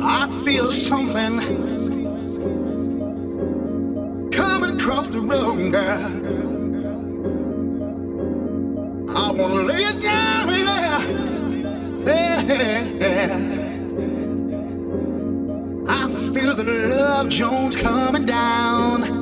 I feel something coming across the room, girl. I wanna lay it down. Yeah. I feel the love Jones coming down.